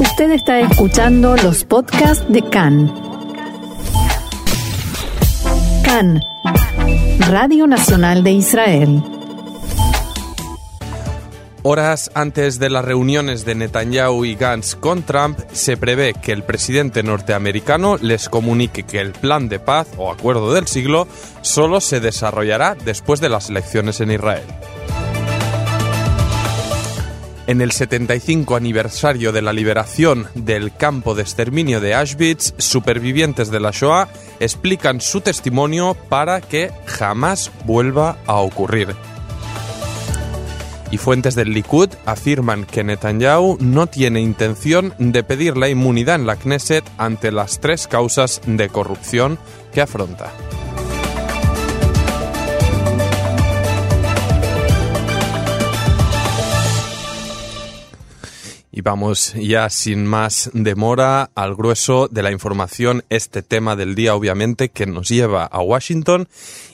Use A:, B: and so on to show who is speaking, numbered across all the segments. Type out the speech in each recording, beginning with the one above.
A: Usted está escuchando los podcasts de CAN. CAN, Radio Nacional de Israel.
B: Horas antes de las reuniones de Netanyahu y Gantz con Trump, se prevé que el presidente norteamericano les comunique que el plan de paz o acuerdo del siglo solo se desarrollará después de las elecciones en Israel. En el 75 aniversario de la liberación del campo de exterminio de Auschwitz, supervivientes de la Shoah explican su testimonio para que jamás vuelva a ocurrir. Y fuentes del Likud afirman que Netanyahu no tiene intención de pedir la inmunidad en la Knesset ante las tres causas de corrupción que afronta. Vamos ya sin más demora al grueso de la información, este tema del día obviamente que nos lleva a Washington.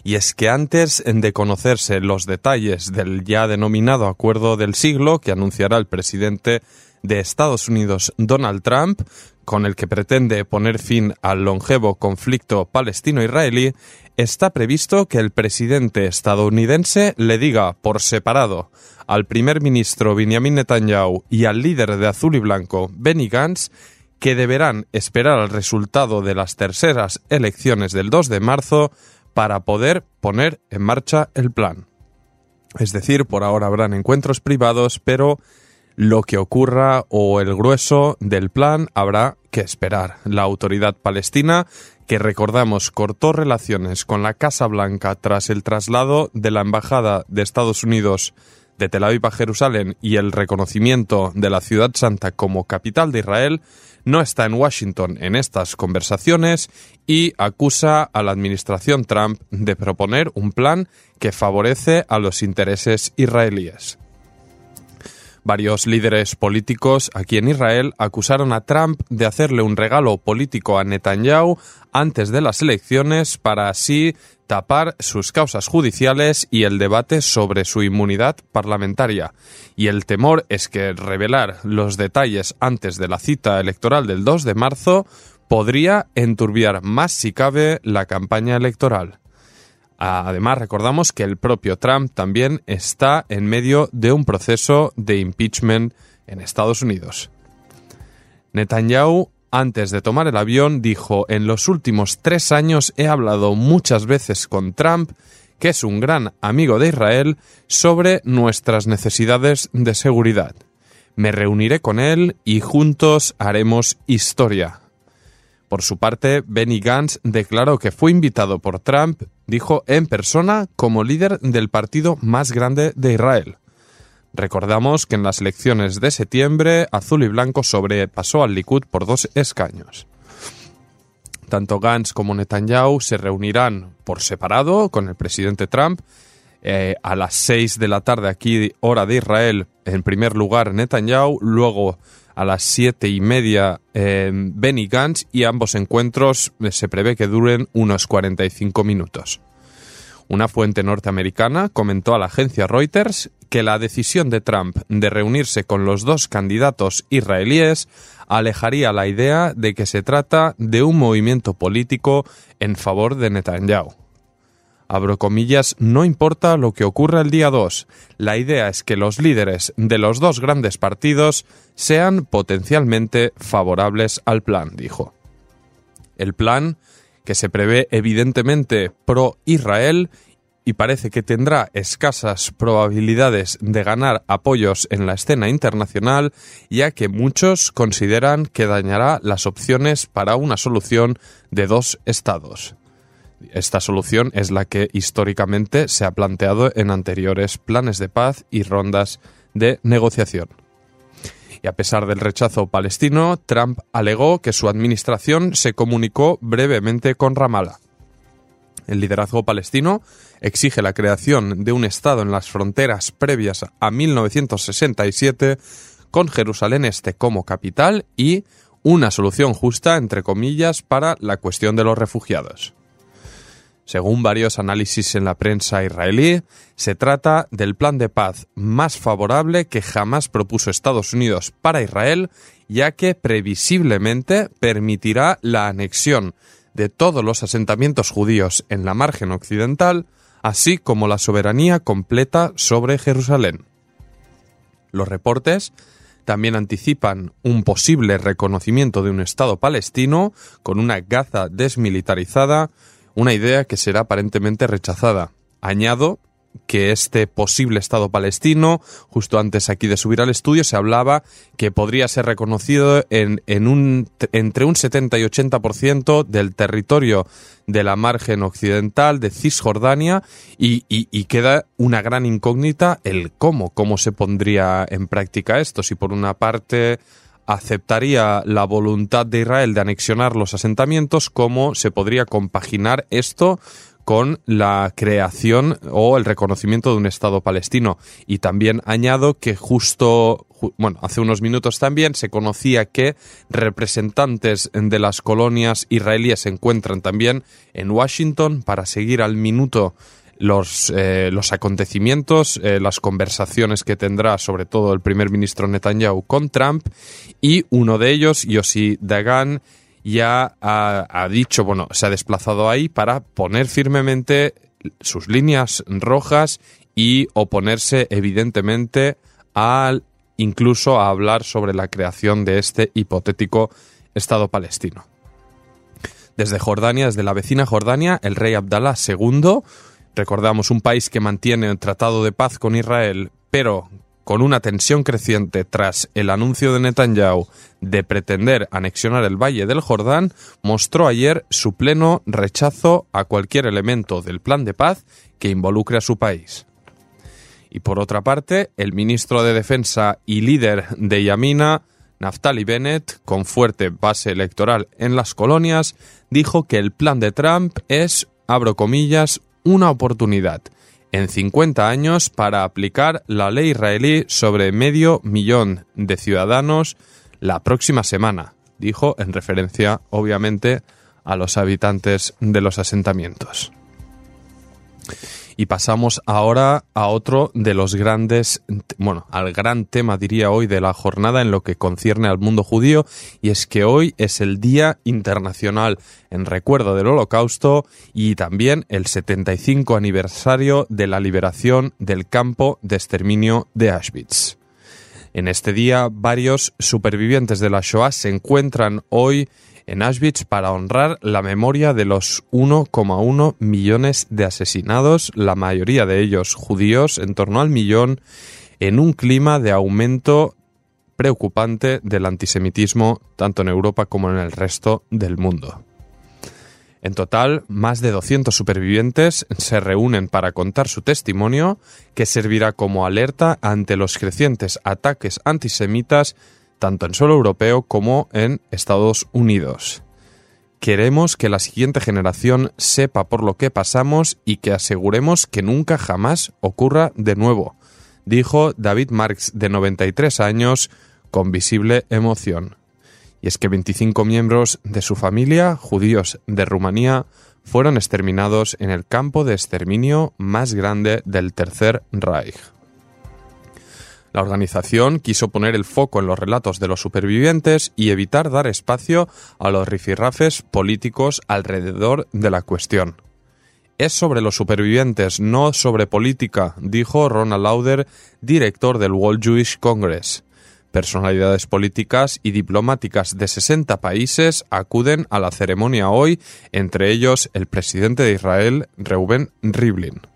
B: Y es que antes de conocerse los detalles del ya denominado acuerdo del siglo que anunciará el presidente de Estados Unidos Donald Trump, con el que pretende poner fin al longevo conflicto palestino-israelí, está previsto que el presidente estadounidense le diga por separado al primer ministro Benjamin Netanyahu y al líder de Azul y Blanco, Benny Gantz, que deberán esperar al resultado de las terceras elecciones del 2 de marzo para poder poner en marcha el plan. Es decir, por ahora habrán encuentros privados, pero lo que ocurra o el grueso del plan habrá que esperar. La autoridad palestina, que recordamos cortó relaciones con la Casa Blanca tras el traslado de la Embajada de Estados Unidos de Tel Aviv a Jerusalén y el reconocimiento de la Ciudad Santa como capital de Israel, no está en Washington en estas conversaciones y acusa a la administración Trump de proponer un plan que favorece a los intereses israelíes. Varios líderes políticos aquí en Israel acusaron a Trump de hacerle un regalo político a Netanyahu antes de las elecciones para así tapar sus causas judiciales y el debate sobre su inmunidad parlamentaria. Y el temor es que revelar los detalles antes de la cita electoral del 2 de marzo podría enturbiar más si cabe la campaña electoral. Además, recordamos que el propio Trump también está en medio de un proceso de impeachment en Estados Unidos. Netanyahu, antes de tomar el avión, dijo, en los últimos tres años he hablado muchas veces con Trump, que es un gran amigo de Israel, sobre nuestras necesidades de seguridad. Me reuniré con él y juntos haremos historia. Por su parte, Benny Gantz declaró que fue invitado por Trump, dijo en persona, como líder del partido más grande de Israel. Recordamos que en las elecciones de septiembre, Azul y Blanco sobrepasó al Likud por dos escaños. Tanto Gantz como Netanyahu se reunirán por separado con el presidente Trump eh, a las seis de la tarde aquí, hora de Israel, en primer lugar Netanyahu, luego a las siete y media en Benny Gantz y ambos encuentros eh, se prevé que duren unos 45 minutos. Una fuente norteamericana comentó a la agencia Reuters que la decisión de Trump de reunirse con los dos candidatos israelíes alejaría la idea de que se trata de un movimiento político en favor de Netanyahu abro comillas, no importa lo que ocurra el día 2. La idea es que los líderes de los dos grandes partidos sean potencialmente favorables al plan, dijo. El plan, que se prevé evidentemente pro-Israel y parece que tendrá escasas probabilidades de ganar apoyos en la escena internacional, ya que muchos consideran que dañará las opciones para una solución de dos estados. Esta solución es la que históricamente se ha planteado en anteriores planes de paz y rondas de negociación. Y a pesar del rechazo palestino, Trump alegó que su administración se comunicó brevemente con Ramallah. El liderazgo palestino exige la creación de un Estado en las fronteras previas a 1967 con Jerusalén Este como capital y una solución justa, entre comillas, para la cuestión de los refugiados. Según varios análisis en la prensa israelí, se trata del plan de paz más favorable que jamás propuso Estados Unidos para Israel, ya que previsiblemente permitirá la anexión de todos los asentamientos judíos en la margen occidental, así como la soberanía completa sobre Jerusalén. Los reportes también anticipan un posible reconocimiento de un Estado palestino con una Gaza desmilitarizada, una idea que será aparentemente rechazada. Añado que este posible Estado palestino, justo antes aquí de subir al estudio, se hablaba que podría ser reconocido en, un, entre un 70 y 80% del territorio de la margen occidental de Cisjordania y, y, queda una gran incógnita el cómo, cómo se pondría en práctica esto. Si por una parte aceptaría la voluntad de Israel de anexionar los asentamientos, cómo se podría compaginar esto con la creación o el reconocimiento de un Estado palestino. Y también añado que justo, bueno, hace unos minutos también se conocía que representantes de las colonias israelíes se encuentran también en Washington para seguir al minuto los, eh, los acontecimientos, eh, las conversaciones que tendrá sobre todo el primer ministro Netanyahu con Trump y uno de ellos, Yossi Dagan, ya ha, dicho, bueno, se ha desplazado ahí para poner firmemente sus líneas rojas y oponerse evidentemente al incluso a hablar sobre la creación de este hipotético Estado palestino. Desde Jordania, desde la vecina Jordania, el rey Abdallah II, recordamos un país que mantiene un tratado de paz con Israel, pero con una tensión creciente tras el anuncio de Netanyahu de pretender anexionar el Valle del Jordán, mostró ayer su pleno rechazo a cualquier elemento del plan de paz que involucre a su país. Y por otra parte, el ministro de Defensa y líder de Yamina, Naftali Bennett, con fuerte base electoral en las colonias, dijo que el plan de Trump es, abro comillas, una oportunidad en 50 años para aplicar la ley israelí sobre medio millón de ciudadanos la próxima semana, dijo en referencia obviamente a los habitantes de los asentamientos. Y pasamos ahora a otro de los grandes, bueno, al gran tema diría hoy de la jornada en lo que concierne al mundo judío, y es que hoy es el Día Internacional en recuerdo del Holocausto y también el 75 aniversario de la liberación del campo de exterminio de Auschwitz. En este día, varios supervivientes de la Shoah se encuentran hoy en Auschwitz para honrar la memoria de los 1,1 millones de asesinados, la mayoría de ellos judíos, en torno al millón, en un clima de aumento preocupante del antisemitismo tanto en Europa como en el resto del mundo. En total, más de 200 supervivientes se reúnen para contar su testimonio, que servirá como alerta ante los crecientes ataques antisemitas tanto en suelo europeo como en Estados Unidos. Queremos que la siguiente generación sepa por lo que pasamos y que aseguremos que nunca jamás ocurra de nuevo, dijo David Marx, de 93 años, con visible emoción. Y es que 25 miembros de su familia, judíos de Rumanía, fueron exterminados en el campo de exterminio más grande del Tercer Reich. La organización quiso poner el foco en los relatos de los supervivientes y evitar dar espacio a los rifirrafes políticos alrededor de la cuestión. Es sobre los supervivientes, no sobre política, dijo Ronald Lauder, director del World Jewish Congress. Personalidades políticas y diplomáticas de 60 países acuden a la ceremonia hoy, entre ellos el presidente de Israel, Reuben Rivlin.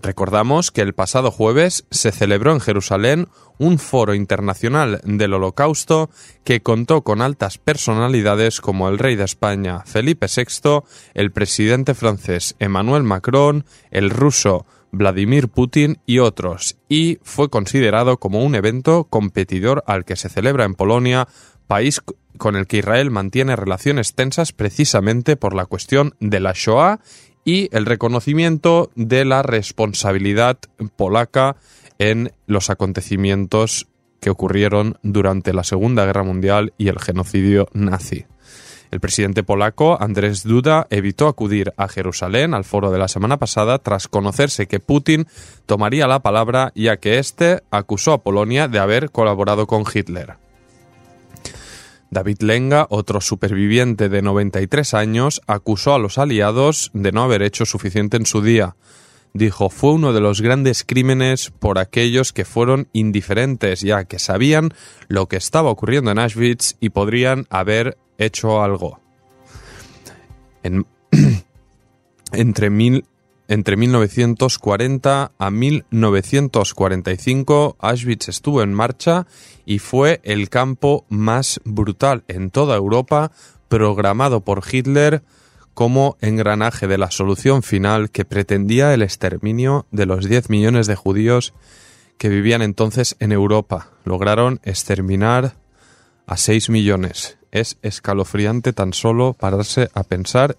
B: Recordamos que el pasado jueves se celebró en Jerusalén un foro internacional del Holocausto que contó con altas personalidades como el rey de España Felipe VI, el presidente francés Emmanuel Macron, el ruso Vladimir Putin y otros, y fue considerado como un evento competidor al que se celebra en Polonia, país con el que Israel mantiene relaciones tensas precisamente por la cuestión de la Shoah y el reconocimiento de la responsabilidad polaca en los acontecimientos que ocurrieron durante la Segunda Guerra Mundial y el genocidio nazi. El presidente polaco Andrzej Duda evitó acudir a Jerusalén al foro de la semana pasada tras conocerse que Putin tomaría la palabra ya que éste acusó a Polonia de haber colaborado con Hitler. David Lenga, otro superviviente de 93 años, acusó a los aliados de no haber hecho suficiente en su día. Dijo, fue uno de los grandes crímenes por aquellos que fueron indiferentes, ya que sabían lo que estaba ocurriendo en Auschwitz y podrían haber hecho algo. entre, mil, entre 1940 a 1945, Auschwitz estuvo en marcha y fue el campo más brutal en toda Europa, programado por Hitler como engranaje de la solución final que pretendía el exterminio de los 10 millones de judíos que vivían entonces en Europa. Lograron exterminar a 6 millones. Es escalofriante tan solo pararse a pensar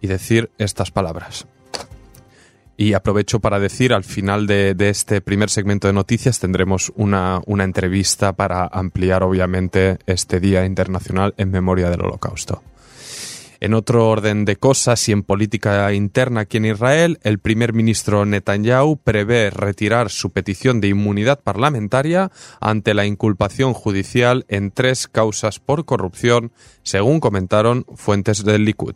B: y decir estas palabras. Y aprovecho para decir, al final de, este primer segmento de noticias tendremos una, una entrevista para ampliar, obviamente, este Día Internacional en Memoria del Holocausto. En otro orden de cosas y en política interna aquí en Israel, el primer ministro Netanyahu prevé retirar su petición de inmunidad parlamentaria ante la inculpación judicial en tres causas por corrupción, según comentaron fuentes del Likud.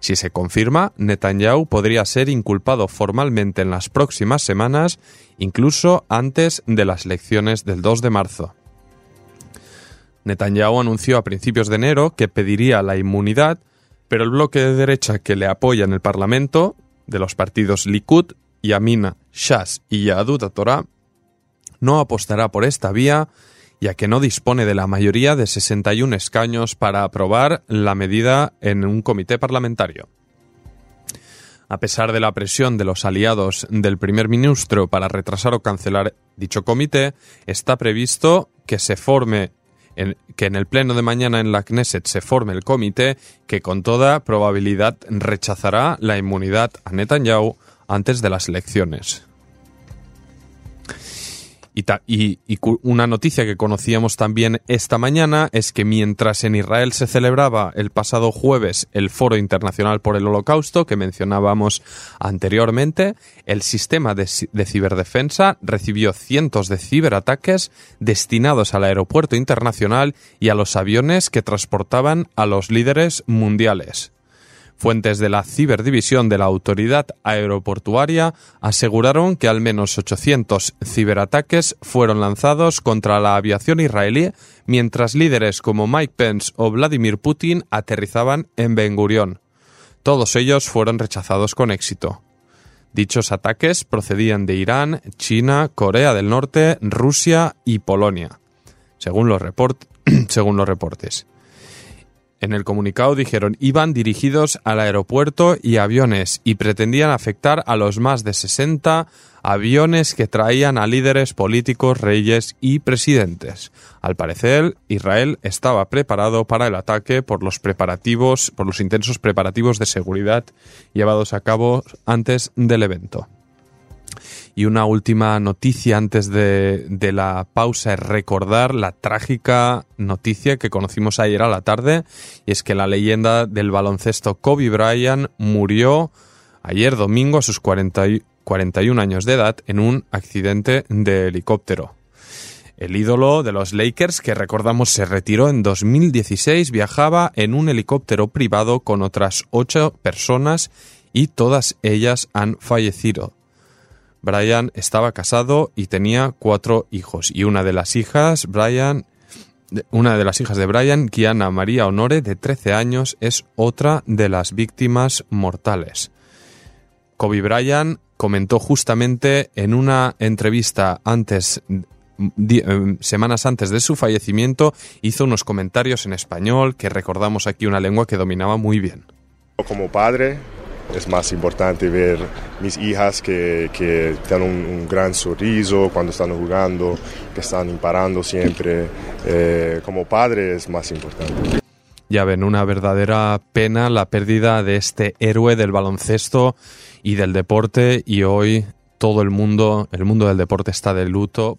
B: Si se confirma, Netanyahu podría ser inculpado formalmente en las próximas semanas, incluso antes de las elecciones del 2 de marzo. Netanyahu anunció a principios de enero que pediría la inmunidad, pero el bloque de derecha que le apoya en el Parlamento, de los partidos Likud, Yamina, Shas y Yahadut Torah, no apostará por esta vía, ya que no dispone de la mayoría de 61 escaños para aprobar la medida en un comité parlamentario. A pesar de la presión de los aliados del primer ministro para retrasar o cancelar dicho comité, está previsto que se forme que en el pleno de mañana en la Knesset se forme el comité que con toda probabilidad rechazará la inmunidad a Netanyahu antes de las elecciones. Y, una noticia que conocíamos también esta mañana es que mientras en Israel se celebraba el pasado jueves el Foro Internacional por el Holocausto que mencionábamos anteriormente, el sistema de, de ciberdefensa recibió cientos de ciberataques destinados al aeropuerto internacional y a los aviones que transportaban a los líderes mundiales. Fuentes de la ciberdivisión de la Autoridad Aeroportuaria aseguraron que al menos 800 ciberataques fueron lanzados contra la aviación israelí mientras líderes como Mike Pence o Vladimir Putin aterrizaban en Ben Gurion. Todos ellos fueron rechazados con éxito. Dichos ataques procedían de Irán, China, Corea del Norte, Rusia y Polonia, según los, según los reportes. En el comunicado dijeron iban dirigidos al aeropuerto y aviones y pretendían afectar a los más de 60 aviones que traían a líderes políticos, reyes y presidentes. Al parecer, Israel estaba preparado para el ataque por los preparativos, por los intensos preparativos de seguridad llevados a cabo antes del evento. Y una última noticia antes de, la pausa es recordar la trágica noticia que conocimos ayer a la tarde, y es que la leyenda del baloncesto Kobe Bryant murió ayer domingo a sus 41 años de edad en un accidente de helicóptero. El ídolo de los Lakers, que recordamos se retiró en 2016, viajaba en un helicóptero privado con otras ocho personas y todas ellas han fallecido. Brian estaba casado y tenía cuatro hijos y una de las hijas, Brian, una de las hijas de Brian, Kiana María Honore, de 13 años, es otra de las víctimas mortales. Kobe Bryant comentó justamente en una entrevista antes eh, semanas antes de su fallecimiento, hizo unos comentarios en español que recordamos aquí una lengua que dominaba muy bien.
C: Como padre, es más importante ver mis hijas que, que tienen un, gran sorriso cuando están jugando, que están imparando siempre. Eh, como padre es más importante.
B: Ya ven, una verdadera pena la pérdida de este héroe del baloncesto y del deporte y hoy todo el mundo, el mundo del deporte está de luto.